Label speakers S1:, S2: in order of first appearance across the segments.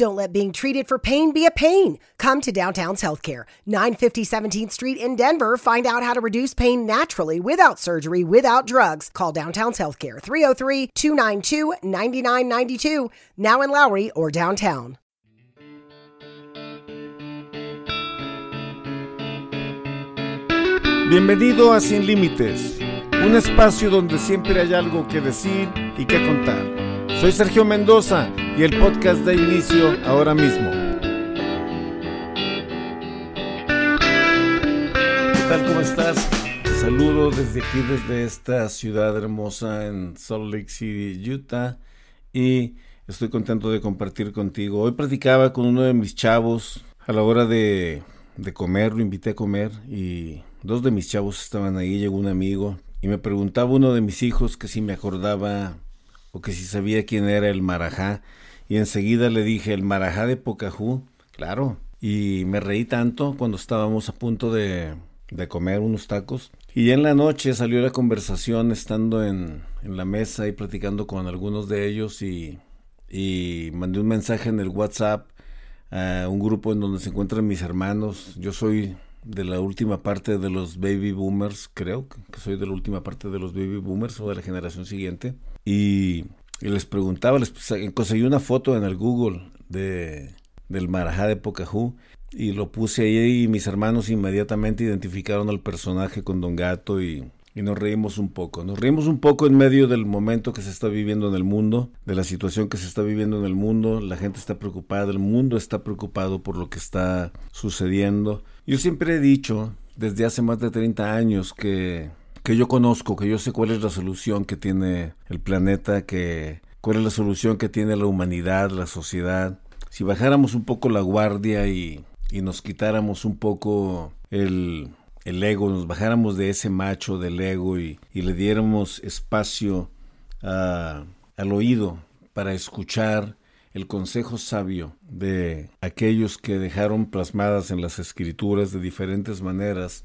S1: Don't let being treated for pain be a pain. Come to Downtown's Healthcare, 950 17th Street in Denver. Find out how to reduce pain naturally without surgery, without drugs. Call Downtown's Healthcare, 303 292 9992, now in Lowry or downtown.
S2: Bienvenido a Sin Límites, un espacio donde siempre hay algo que decir y que contar. Soy Sergio Mendoza y el podcast da inicio ahora mismo. ¿Qué tal? ¿Cómo estás? Te saludo desde aquí, desde esta ciudad hermosa en Salt Lake City, Utah. Y estoy contento de compartir contigo. Hoy platicaba con uno de mis chavos a la hora de, de comer, lo invité a comer y dos de mis chavos estaban ahí, llegó un amigo y me preguntaba uno de mis hijos que si me acordaba o que si sabía quién era el Marajá. Y enseguida le dije, el Marajá de Pocahú, claro. Y me reí tanto cuando estábamos a punto de, de comer unos tacos. Y en la noche salió la conversación estando en, en la mesa y platicando con algunos de ellos y, y mandé un mensaje en el WhatsApp a un grupo en donde se encuentran mis hermanos. Yo soy de la última parte de los baby boomers, creo que soy de la última parte de los baby boomers o de la generación siguiente. Y, les preguntaba, les conseguí una foto en el Google de, del Marajá de Pocahú y lo puse ahí y mis hermanos inmediatamente identificaron al personaje con Don Gato y, y nos reímos un poco. Nos reímos un poco en medio del momento que se está viviendo en el mundo, de la situación que se está viviendo en el mundo. La gente está preocupada, el mundo está preocupado por lo que está sucediendo. Yo siempre he dicho, desde hace más de 30 años, que, que yo conozco, que yo sé cuál es la solución que tiene el planeta, que cuál es la solución que tiene la humanidad, la sociedad. Si bajáramos un poco la guardia y, y nos quitáramos un poco el, el ego, nos bajáramos de ese macho del ego y, y le diéramos espacio al oído para escuchar el consejo sabio de aquellos que dejaron plasmadas en las escrituras de diferentes maneras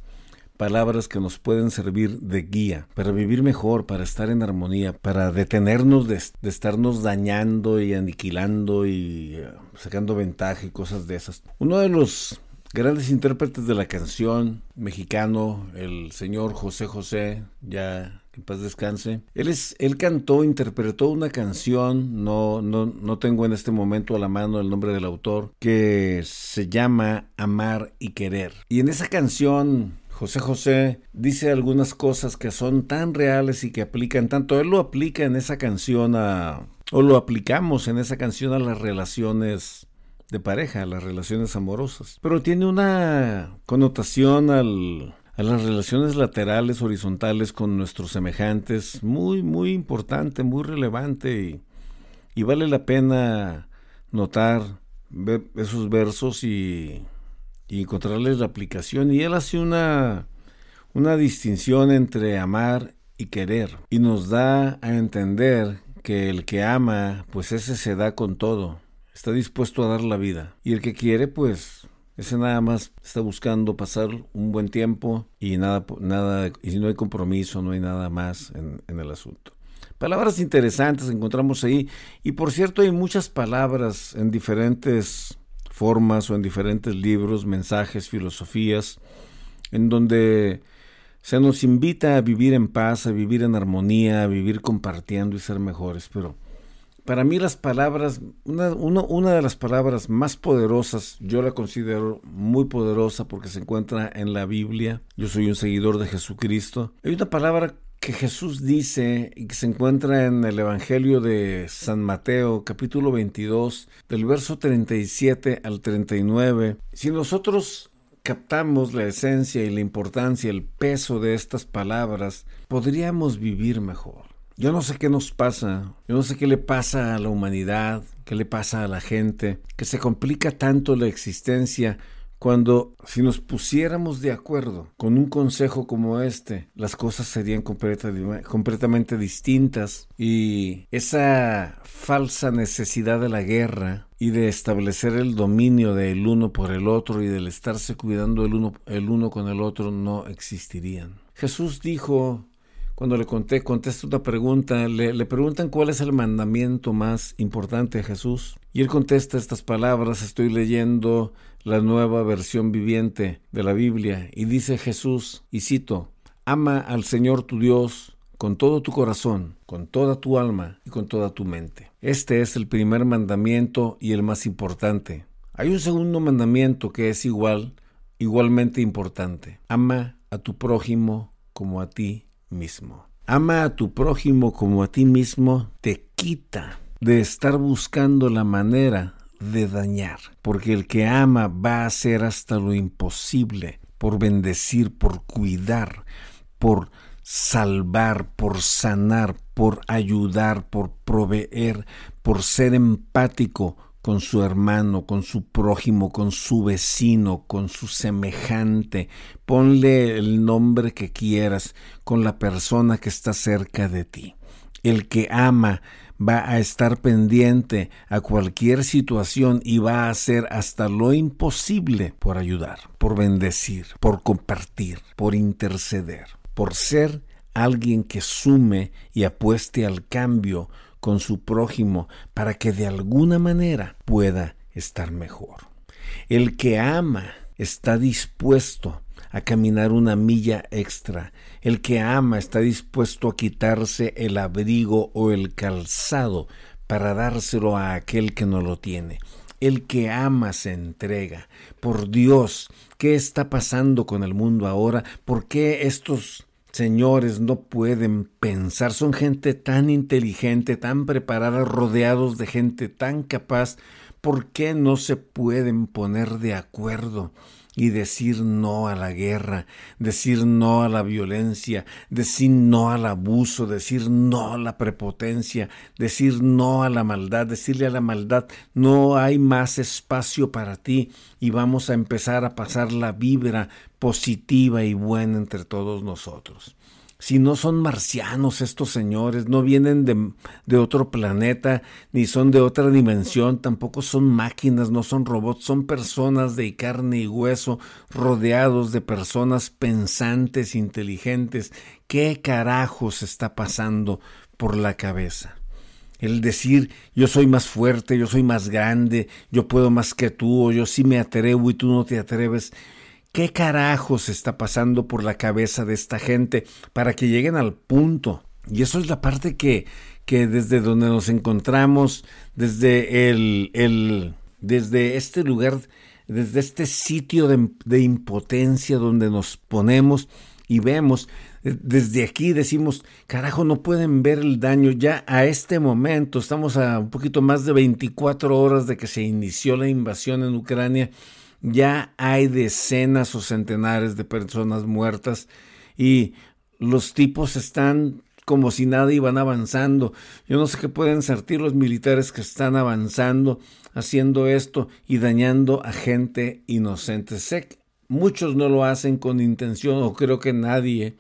S2: palabras que nos pueden servir de guía para vivir mejor, para estar en armonía, para detenernos de, estarnos dañando y aniquilando y eh, sacando ventaja y cosas de esas. Uno de los grandes intérpretes de la canción mexicano, el señor José José, ya en paz descanse. Él es, él cantó, interpretó una canción, no, no, no tengo en este momento a la mano el nombre del autor, que se llama Amar y Querer. Y en esa canción José José dice algunas cosas que son tan reales y que aplican tanto. Él lo aplica en esa canción a, o lo aplicamos en esa canción a las relaciones de pareja, las relaciones amorosas. Pero tiene una connotación al, a las relaciones laterales, horizontales con nuestros semejantes, muy, muy importante, muy relevante y, vale la pena notar esos versos y, y, encontrarles la aplicación. Y él hace una, una distinción entre amar y querer y nos da a entender que el que ama, pues ese se da con todo está dispuesto a dar la vida. Y el que quiere, pues, ese nada más está buscando pasar un buen tiempo y nada, nada, y si no hay compromiso, no hay nada más en, en el asunto. Palabras interesantes encontramos ahí. Y por cierto, hay muchas palabras en diferentes formas o en diferentes libros, mensajes, filosofías, en donde se nos invita a vivir en paz, a vivir en armonía, a vivir compartiendo y ser mejores. Pero para mí las palabras, una, una, de las palabras más poderosas, yo la considero muy poderosa porque se encuentra en la Biblia, yo soy un seguidor de Jesucristo, hay una palabra que Jesús dice y que se encuentra en el Evangelio de San Mateo, capítulo 22, del verso 37 al 39. Si nosotros captamos la esencia y la importancia, el peso de estas palabras, podríamos vivir mejor. Yo no sé qué nos pasa, yo no sé qué le pasa a la humanidad, qué le pasa a la gente, que se complica tanto la existencia cuando si nos pusiéramos de acuerdo con un consejo como este, las cosas serían completamente distintas y esa falsa necesidad de la guerra y de establecer el dominio del uno por el otro y del estarse cuidando el uno, el uno con el otro no existirían. Jesús dijo cuando le conté, contesto una pregunta, le, le, preguntan cuál es el mandamiento más importante de Jesús. Y él contesta estas palabras, estoy leyendo la nueva versión viviente de la Biblia, y dice Jesús, y cito, ama al Señor tu Dios con todo tu corazón, con toda tu alma y con toda tu mente. Este es el primer mandamiento y el más importante. Hay un segundo mandamiento que es igual, igualmente importante. Ama a tu prójimo como a ti mismo. Ama a tu prójimo como a ti mismo te quita de estar buscando la manera de dañar, porque el que ama va a hacer hasta lo imposible por bendecir, por cuidar, por salvar, por sanar, por ayudar, por proveer, por ser empático con su hermano, con su prójimo, con su vecino, con su semejante. Ponle el nombre que quieras con la persona que está cerca de ti. El que ama va a estar pendiente a cualquier situación y va a hacer hasta lo imposible por ayudar, por bendecir, por compartir, por interceder, por ser alguien que sume y apueste al cambio con su prójimo para que de alguna manera pueda estar mejor. El que ama está dispuesto a caminar una milla extra. El que ama está dispuesto a quitarse el abrigo o el calzado para dárselo a aquel que no lo tiene. El que ama se entrega. Por Dios, ¿qué está pasando con el mundo ahora? ¿Por qué estos señores no pueden pensar? Son gente tan inteligente, tan preparada, rodeados de gente tan capaz. ¿Por qué no se pueden poner de acuerdo? y decir no a la guerra, decir no a la violencia, decir no al abuso, decir no a la prepotencia, decir no a la maldad, decirle a la maldad, no hay más espacio para ti y vamos a empezar a pasar la vibra positiva y buena entre todos nosotros si no son marcianos estos señores, no vienen de, de, otro planeta, ni son de otra dimensión, tampoco son máquinas, no son robots, son personas de carne y hueso, rodeados de personas pensantes, inteligentes. ¿Qué carajos está pasando por la cabeza? El decir yo soy más fuerte, yo soy más grande, yo puedo más que tú, o yo sí me atrevo y tú no te atreves. ¿Qué carajos está pasando por la cabeza de esta gente para que lleguen al punto? Y eso es la parte que, que desde donde nos encontramos, desde el, el desde este lugar, desde este sitio de, de impotencia donde nos ponemos y vemos, desde aquí decimos, carajo, no pueden ver el daño. Ya a este momento, estamos a un poquito más de 24 horas de que se inició la invasión en Ucrania ya hay decenas o centenares de personas muertas y los tipos están como si nada iban avanzando. Yo no sé qué pueden sentir los militares que están avanzando, haciendo esto y dañando a gente inocente. Sé que muchos no lo hacen con intención o creo que nadie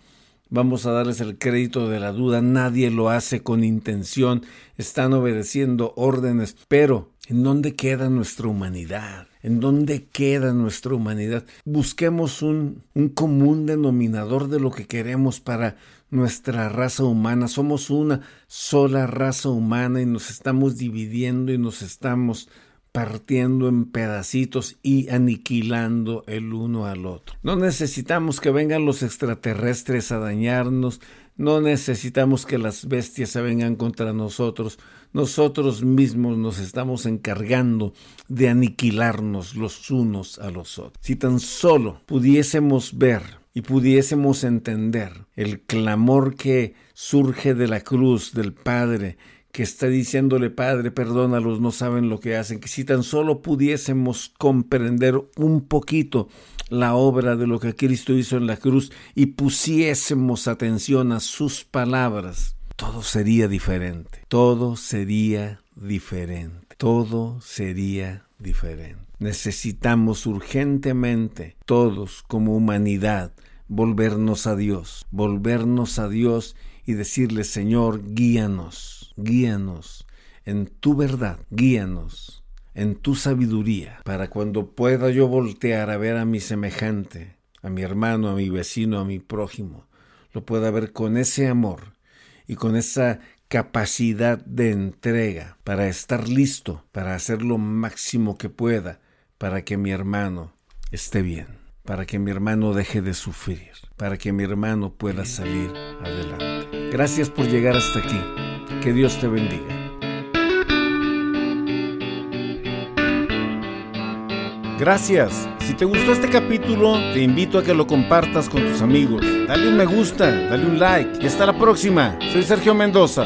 S2: Vamos a darles el crédito de la duda, nadie lo hace con intención, están obedeciendo órdenes, pero ¿en dónde queda nuestra humanidad? ¿En dónde queda nuestra humanidad? Busquemos un, un común denominador de lo que queremos para nuestra raza humana. Somos una sola raza humana y nos estamos dividiendo y nos estamos partiendo en pedacitos y aniquilando el uno al otro. No necesitamos que vengan los extraterrestres a dañarnos, no necesitamos que las bestias se vengan contra nosotros, nosotros mismos nos estamos encargando de aniquilarnos los unos a los otros. Si tan solo pudiésemos ver y pudiésemos entender el clamor que surge de la cruz del Padre que está diciéndole, Padre, perdónalos, no saben lo que hacen, que si tan solo pudiésemos comprender un poquito la obra de lo que Cristo hizo en la cruz y pusiésemos atención a sus palabras, todo sería diferente, todo sería diferente, todo sería diferente. Necesitamos urgentemente, todos como humanidad, volvernos a Dios, volvernos a Dios y decirle, Señor, guíanos guíanos en tu verdad, guíanos en tu sabiduría, para cuando pueda yo voltear a ver a mi semejante, a mi hermano, a mi vecino, a mi prójimo, lo pueda ver con ese amor y con esa capacidad de entrega para estar listo, para hacer lo máximo que pueda, para que mi hermano esté bien, para que mi hermano deje de sufrir, para que mi hermano pueda salir adelante. Gracias por llegar hasta aquí. Que Dios te bendiga. Gracias. Si te gustó este capítulo, te invito a que lo compartas con tus amigos. Dale un me gusta, dale un like y hasta la próxima. Soy Sergio Mendoza.